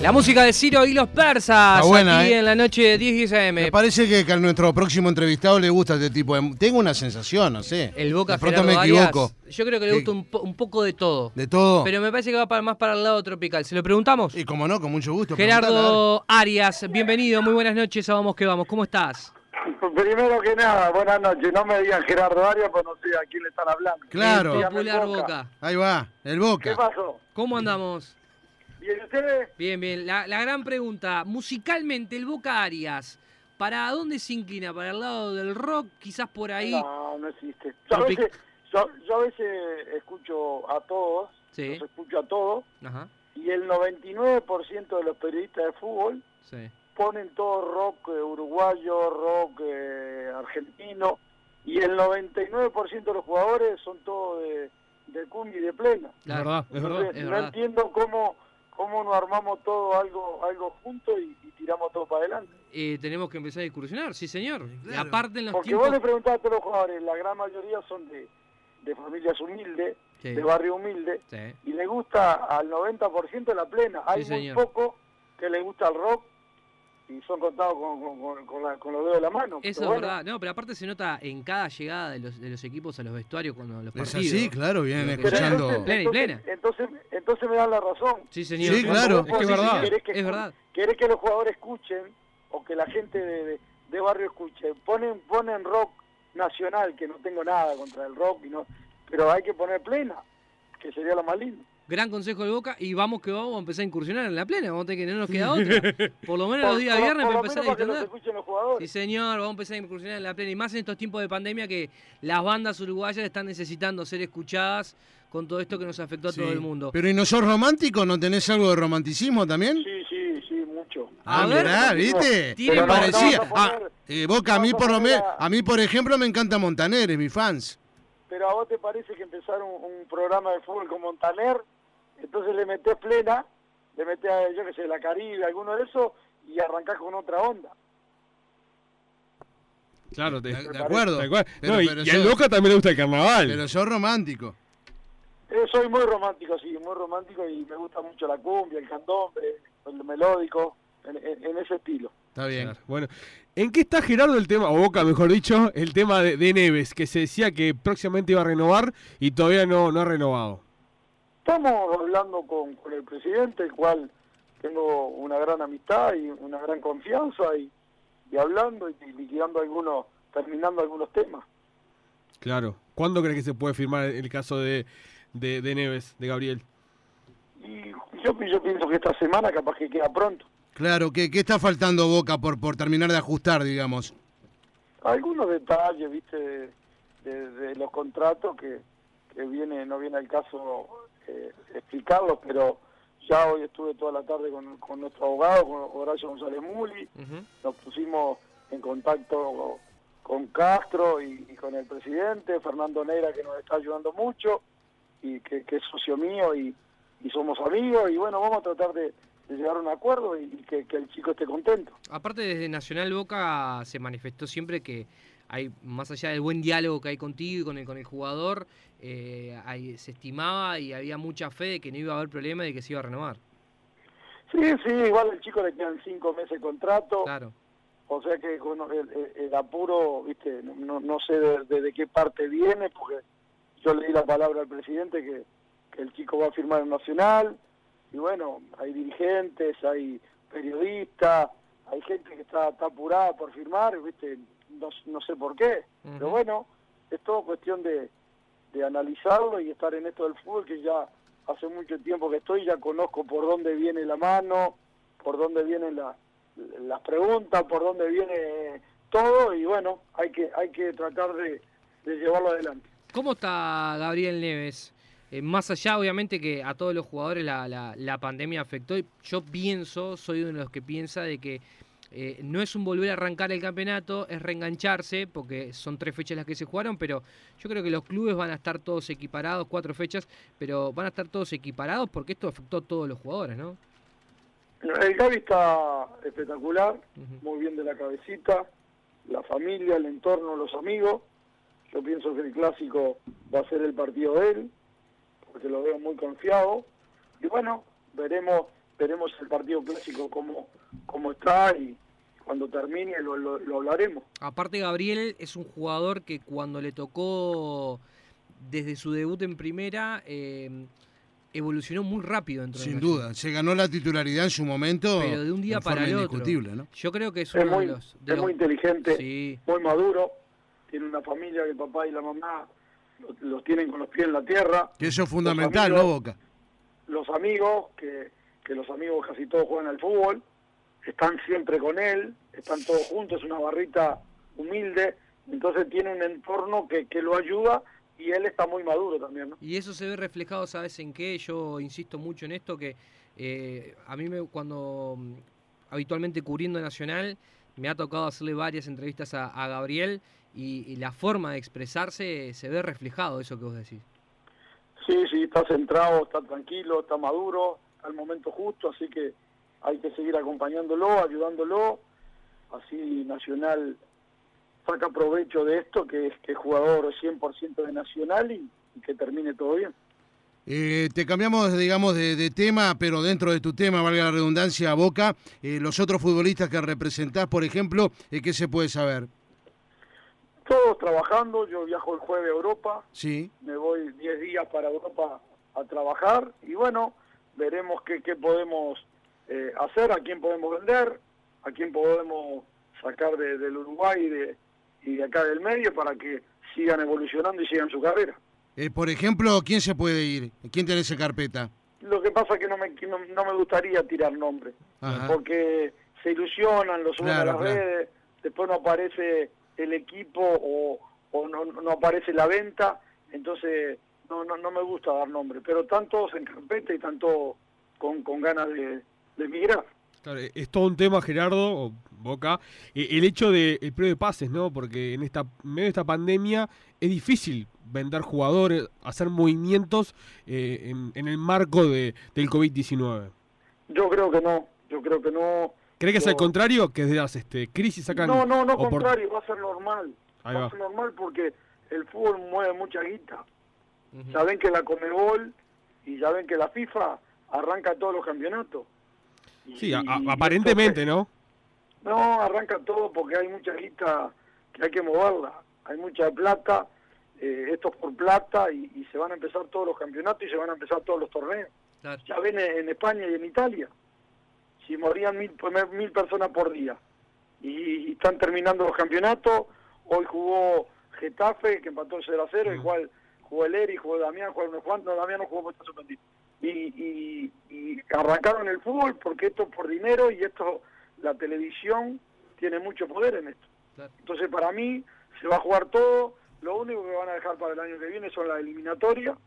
La música de Ciro y los persas buena, aquí ¿eh? en la noche de 10 AM. Me parece que, que a nuestro próximo entrevistado le gusta este tipo de... Tengo una sensación, no sé. El Boca De pronto Gerardo me Arias, equivoco. Yo creo que le ¿Qué? gusta un, po- un poco de todo. De todo. Pero me parece que va para- más para el lado tropical. ¿Se lo preguntamos? Y como no, con mucho gusto. Gerardo Arias, bienvenido, muy buenas noches a Vamos que Vamos. ¿Cómo estás? Primero que nada, buenas noches. No me digan Gerardo Arias, pues no sé a quién le están hablando. Claro. El popular Boca. Boca. Ahí va, el ¿Qué Boca. pasó? ¿Cómo andamos? ¿Bien ustedes? Bien, bien. La, la gran pregunta, musicalmente, el Boca Arias, ¿para dónde se inclina? ¿Para el lado del rock? Quizás por ahí. No, no existe. Yo a, veces, yo, yo a veces escucho a todos, Sí. los escucho a todos, Ajá. y el 99% de los periodistas de fútbol Sí. ponen todo rock eh, uruguayo, rock eh, argentino, y el 99% de los jugadores son todos de, de cumbia y de plena. Claro. verdad, es verdad. Entonces, es no verdad. entiendo cómo cómo nos armamos todo algo algo juntos y, y tiramos todo para adelante. Eh, tenemos que empezar a incursionar, sí señor. Claro. aparte en los Porque tiempos... vos le preguntás a todos los jugadores, la gran mayoría son de, de familias humildes, Sí, de barrio humilde, sí. y le gusta al 90% la plena. Hay Sí, muy señor. poco que le gusta el rock y son contados con, con, con- con la- con los dedos de la mano. Eso Pero es bueno, verdad. No, pero aparte se nota en cada llegada de los, de los equipos a los vestuarios cuando los Es partidos. así, claro, vienen escuchando. entonces, Plena y entonces- plena. Entonces, entonces me dan la razón. Sí, señor. Sí, claro. Es que es verdad. querés que Es verdad. querés que los jugadores escuchen o que la gente de, de- de barrio escuche. Ponen ponen rock nacional, que no tengo nada contra el rock, y no, pero hay que poner plena, que sería lo más lindo. Gran consejo de Boca y vamos que vamos a empezar a incursionar en la plena. Vamos a tener que no nos queda otra. Por lo menos los días Por- viernes por para empezar a menos distender. Sí, señor, vamos a empezar a incursionar en la plena. Y más en estos tiempos de pandemia que las bandas uruguayas están necesitando ser escuchadas con todo esto que nos afectó a Sí. todo el mundo. Pero ¿y no sos romántico? ¿No tenés algo de romanticismo también? Sí, sí, sí, mucho. Ah, A ver, mirá, ¿viste? tiene Me no, parecía. a poner- Ah, eh, Boca, a mí, a por lo poner me- a- a mí, por ejemplo, me encanta Montaner, es mi fans. Pero a vos te parece que empezar un, un programa de fútbol con Montaner, entonces le metés plena, le metés, a, yo que sé, la Caribe, alguno de esos, y arrancás con otra onda. Claro, te, De, de acuerdo. cual. Pero, No, y, pero y al Boca también le gusta el carnaval. pero sos romántico. Eh, soy muy romántico, sí, muy romántico y me gusta mucho la cumbia, el candombe, el melódico, en, en- en ese estilo. Está bien. Claro. Bueno, ¿en qué está Gerardo el tema, o Boca mejor dicho, el tema de, de Neves, que se decía que próximamente iba a renovar y todavía no, no ha renovado? Estamos hablando con, con el presidente, el cual tengo una gran amistad y una gran confianza, y, y hablando y, liquidando algunos, terminando algunos temas. Claro. ¿Cuándo crees que se puede firmar el caso de, de, de Neves, de Gabriel? Y yo, yo pienso que esta semana capaz que queda pronto. Claro, ¿qué, qué está faltando Boca por, por terminar de ajustar, digamos? algunos detalles, viste, de, de- de los contratos que, que viene, no viene al caso eh, explicarlos, pero ya hoy estuve toda la tarde con, con nuestro abogado, con Horacio González Muli, nos pusimos en contacto con Castro y, y con el presidente, Fernando Neira, que nos está ayudando mucho, y que, que es socio mío y, y somos amigos, y bueno, vamos a tratar de, de llegar a un acuerdo y, y que, que el chico esté contento. Aparte desde Nacional Boca se manifestó siempre que hay, más allá del buen diálogo que hay contigo y con el, con el jugador, eh, hay- se estimaba y había mucha fe de que no iba a haber problema y de que se iba a renovar. Sí, sí, igual al chico le quedan cinco meses de contrato. Claro. O sea que con el, el- el apuro, viste, no, no sé de, de- de qué parte viene, porque yo le di la palabra al presidente que, que el chico va a firmar en Nacional, y bueno, hay dirigentes, hay periodistas, hay gente que está, está apurada por firmar, viste, no, no sé por qué, pero bueno, es todo cuestión de, de analizarlo y estar en esto del fútbol, que ya hace mucho tiempo que estoy, ya conozco por dónde viene la mano, por dónde vienen la- las preguntas, por dónde viene todo, y bueno, hay que, hay que tratar de, de llevarlo adelante. ¿Cómo está Gabriel Neves? Eh, más allá, obviamente, que a todos los jugadores la, la- la pandemia afectó, y yo pienso, soy uno de los que piensa de que eh, no es un volver a arrancar el campeonato, es reengancharse, porque son tres fechas las que se jugaron, pero yo creo que los clubes van a estar todos equiparados, cuatro fechas, pero van a estar todos equiparados porque esto afectó a todos los jugadores, ¿no? El Gaby está espectacular, muy bien de la cabecita, la familia, el entorno, los amigos. Yo pienso que el clásico va a ser el partido de él, porque lo veo muy confiado. Y bueno, veremos veremos el partido clásico cómo, cómo está y cuando termine lo, lo, lo hablaremos. Aparte Gabriel es un jugador que cuando le tocó desde su debut en primera eh, evolucionó muy rápido dentro Sin duda, se ganó la titularidad en su momento. Pero de un día para el otro. ¿no? Yo creo que es Es uno muy, de los... de es los- muy inteligente, Sí, muy maduro, tiene una familia que el papá y la mamá los, los tienen con los pies en la tierra. Que eso es fundamental, amigos- ¿no, Boca? Los amigos, que, que los amigos casi todos juegan al fútbol, están siempre con él, están todos juntos, es una barrita humilde, entonces tiene un entorno que, que lo ayuda y él está muy maduro también, ¿no? Y eso se ve reflejado, ¿sabes en qué? Yo insisto mucho en esto, que eh, a mí me, cuando mm, habitualmente cubriendo Nacional, me ha tocado hacerle varias entrevistas a, a Gabriel y, y la forma de expresarse se ve reflejado, eso que vos decís. Sí, sí, está centrado, está tranquilo, está maduro, al momento justo, así que hay que seguir acompañándolo, ayudándolo, así Nacional saca provecho de esto, que es que es jugador 100% de Nacional y, y que termine todo bien. Eh, te cambiamos, digamos, de, de tema, pero dentro de tu tema, valga la redundancia, Boca, eh, los otros futbolistas que representás, por ejemplo, eh, ¿qué se puede saber? Todos trabajando, yo viajo el jueves a Europa, Sí, me voy 10 días para Europa a trabajar y bueno, veremos qué, qué podemos eh, hacer, a quién podemos vender, a quién podemos sacar de- del Uruguay y de, y de acá del medio para que sigan evolucionando y sigan su carrera. Eh, por ejemplo, ¿quién se puede ir? ¿Quién tenés en carpeta? Lo que pasa es que no me, no, no me gustaría tirar nombres, Ajá. porque se ilusionan, lo suben Claro, a las claro. redes, después no aparece el equipo o, o no, no aparece la venta, entonces no, no, no me gusta dar nombres, pero están todos en carpeta y todos con, con ganas de, de emigrar. Claro, es todo un tema, Gerardo, o Boca, eh, el hecho del el periodo de pases, ¿no? Porque en esta en medio de esta pandemia es difícil vender jugadores, hacer movimientos eh, en, en el marco de, del COVID-19. Yo creo que no, yo creo que no. ¿Cree que es al contrario? Que de las este, crisis sacan... No, no, no, opor- contrario, va a ser normal. Ahí va va. a ser normal porque el fútbol mueve mucha guita. Ujú. Ya ven que la Comebol y ya ven que la FIFA arranca todos los campeonatos. Y- Sí, a- a- y aparentemente, ¿no? No, arranca todo porque hay mucha guita que hay que moverla. Hay mucha plata, eh, esto es por plata y, y se van a empezar todos los campeonatos y se van a empezar todos los torneos. Claro. Ya ven en España y en Italia. Si morían mil, mil personas por día. Y, y están terminando los campeonatos. Hoy jugó Getafe, que empató 0 a 0, Mm. igual jugó el Eri, jugó Damián, jugó unos cuantos. Damián no jugó porque está suspendido. Y, y, y arrancaron el fútbol porque esto es por dinero y esto, la televisión tiene mucho poder en esto. Claro. Entonces, para mí, se va a jugar todo. Lo único que van a dejar para el año que viene son las eliminatorias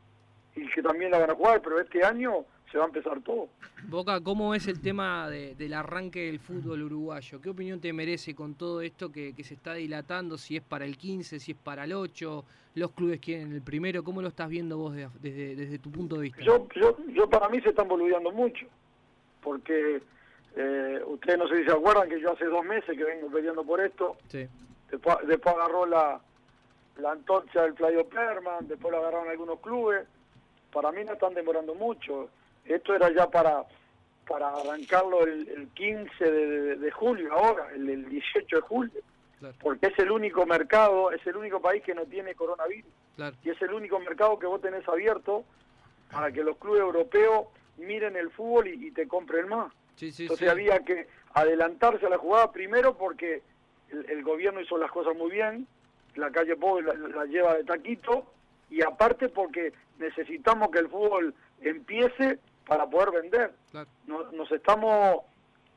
y que también la van a jugar, pero este año se va a empezar todo. Boca, ¿cómo es el tema de- del arranque del fútbol uruguayo? ¿Qué opinión te merece con todo esto que, que se está dilatando? Si es para el 15, si es para el 8, los clubes quieren el primero. ¿Cómo lo estás viendo vos de- desde, desde tu punto de vista? Yo, yo, yo para mí se están boludeando mucho, porque eh, ustedes no sé si se acuerdan que yo hace dos meses que vengo peleando por esto, Sí. después, después agarró la, la antorcha del Flavio Perman, después lo agarraron algunos clubes, para mí no están demorando mucho, esto era ya para para arrancarlo el, el 15 de, julio ahora, el, el 18 de julio, Claro, porque es el único mercado, es el único país que no tiene coronavirus. claro. y es el único mercado que vos tenés abierto para que los clubes europeos miren el fútbol y, y te compren más. Sí, sí, Entonces sí. había que adelantarse a la jugada primero porque el, el gobierno hizo las cosas muy bien, la calle Pobre la, la lleva de taquito y aparte porque necesitamos que el fútbol empiece para poder vender. Claro. Nos, nos estamos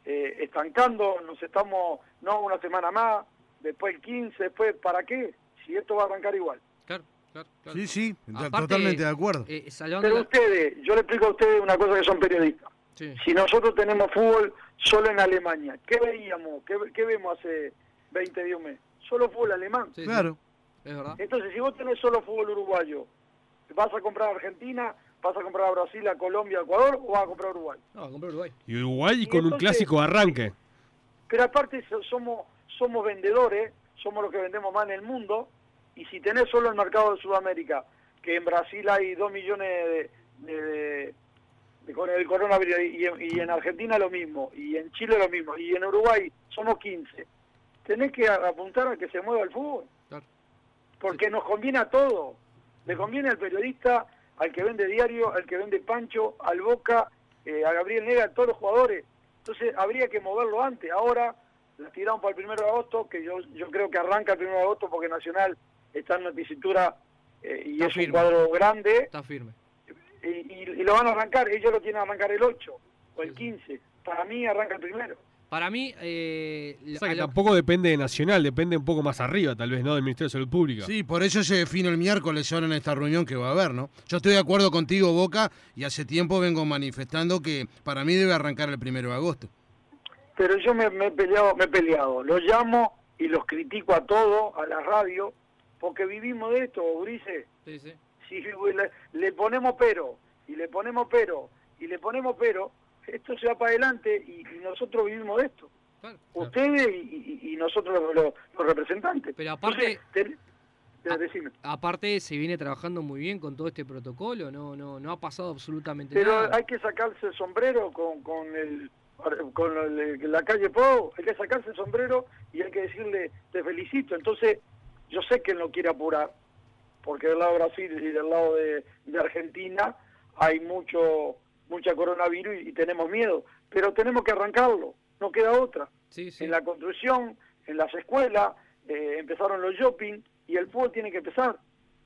eh, estancando, nos estamos, no una semana más, después el 15, después, ¿para qué? Si esto va a arrancar igual. Claro, claro, claro. Sí, sí, Aparte, totalmente de acuerdo. Eh, salvando Pero la- ustedes, yo le explico a ustedes una cosa que son periodistas. Sí. Si nosotros tenemos fútbol solo en Alemania, ¿qué veíamos? ¿Qué, qué vemos hace 20 días un mes? Solo fútbol alemán. Sí, sí, claro. Es verdad. Entonces, si vos tenés solo fútbol uruguayo, ¿vas a comprar a Argentina, vas a comprar a Brasil, a Colombia, a Ecuador o vas a comprar a Uruguay? No, compré Uruguay. Y Uruguay Y con un clásico arranque. Pero aparte so- somos somos vendedores, somos los que vendemos más en el mundo, y si tenés solo el mercado de Sudamérica, que en Brasil hay 2 millones de, de- con el coronavirus y, en- y en Argentina lo mismo, y en Chile lo mismo, y en Uruguay somos 15. Tenés que a- apuntar a que se mueva el fútbol. Porque nos conviene a todo. Le conviene al periodista, al que vende diario, al que vende Pancho, al Boca, eh, a Gabriel Nega, a todos los jugadores. Entonces habría que moverlo antes. Ahora la tiraron para el primero de agosto, que yo, yo creo que arranca el primero de agosto porque Nacional está en una tesitura eh, y Está es firme. un cuadro grande Está firme. y, y- y lo van a arrancar, ellos lo tienen a arrancar el 8 o el Sí, sí. 15. Para mí arranca el primero. Para mí, eh, O sea a que lo- tampoco depende de Nacional, depende un poco más arriba, tal vez, ¿no? Del Ministerio de Salud Pública. Sí, por eso se define el miércoles ahora en esta reunión que va a haber, ¿no? Yo estoy de acuerdo contigo, Boca, y hace tiempo vengo manifestando que para mí debe arrancar el primero de agosto. Pero yo me, me he peleado, me he peleado. Los llamo y los critico a todos, a la radio, porque vivimos de esto, Urice. Sí, sí. Si le, le ponemos pero, y le ponemos pero, y le ponemos pero, esto se va para adelante y, y nosotros vivimos de esto. Claro, claro. Ustedes y, y- y nosotros los, los- los representantes. Pero aparte- Entonces, te-. Aparte se viene trabajando muy bien con todo este protocolo, no, no, no ha pasado absolutamente Pero nada. hay que sacarse el sombrero con, con el con el- la calle Po, hay que sacarse el sombrero y hay que decirle te felicito. Entonces, yo sé que él no quiere apurar, porque del lado de Brasil y del lado de, de Argentina hay mucho mucha coronavirus y, y tenemos miedo, pero tenemos que arrancarlo, no queda otra. Sí, sí. En la construcción, en las escuelas, eh, empezaron los shopping y el fútbol tiene que empezar.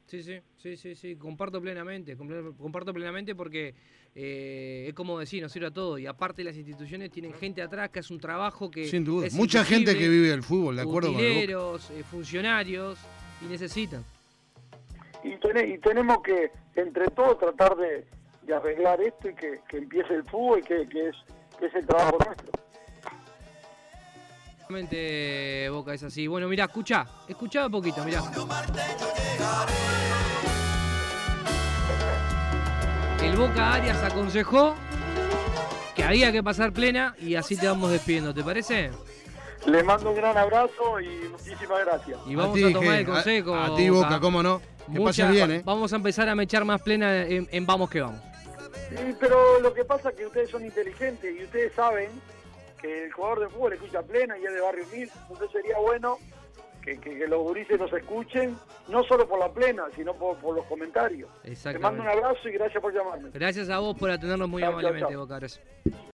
Sí, sí, sí, sí, sí, comparto plenamente, comparto plenamente porque eh, es como decir, nos sirve a todo y aparte las instituciones tienen gente atrás que hace un trabajo que Sin duda. es Mucha gente que vive del fútbol, de acuerdo con el utileros, eh, funcionarios y necesitan. y, tene- y tenemos que entre todos tratar de, de arreglar esto y que, que empiece el fútbol que, que es que es el trabajo nuestro Realmente Boca es así. Bueno, mirá, escuchá, escuchá un poquito, mirá. El Boca Arias aconsejó que había que pasar plena y así te vamos despidiendo, ¿te parece? les mando un gran abrazo y muchísimas gracias Y vamos ti, a, tomar el consejo. A, a ti, Boca, cómo no. Que Mucha- bien, ¿eh? Vamos a empezar a mechar más plena en, en Vamos que Vamos. Sí, pero lo que pasa es que ustedes son inteligentes y ustedes saben que el jugador de fútbol escucha plena y es de barrio mil entonces sería bueno que, que- que los gurises nos escuchen no solo por la plena sino por, por los comentarios te mando un abrazo y gracias por llamarme Gracias a vos por atendernos muy amablemente, chao. Boca Arias.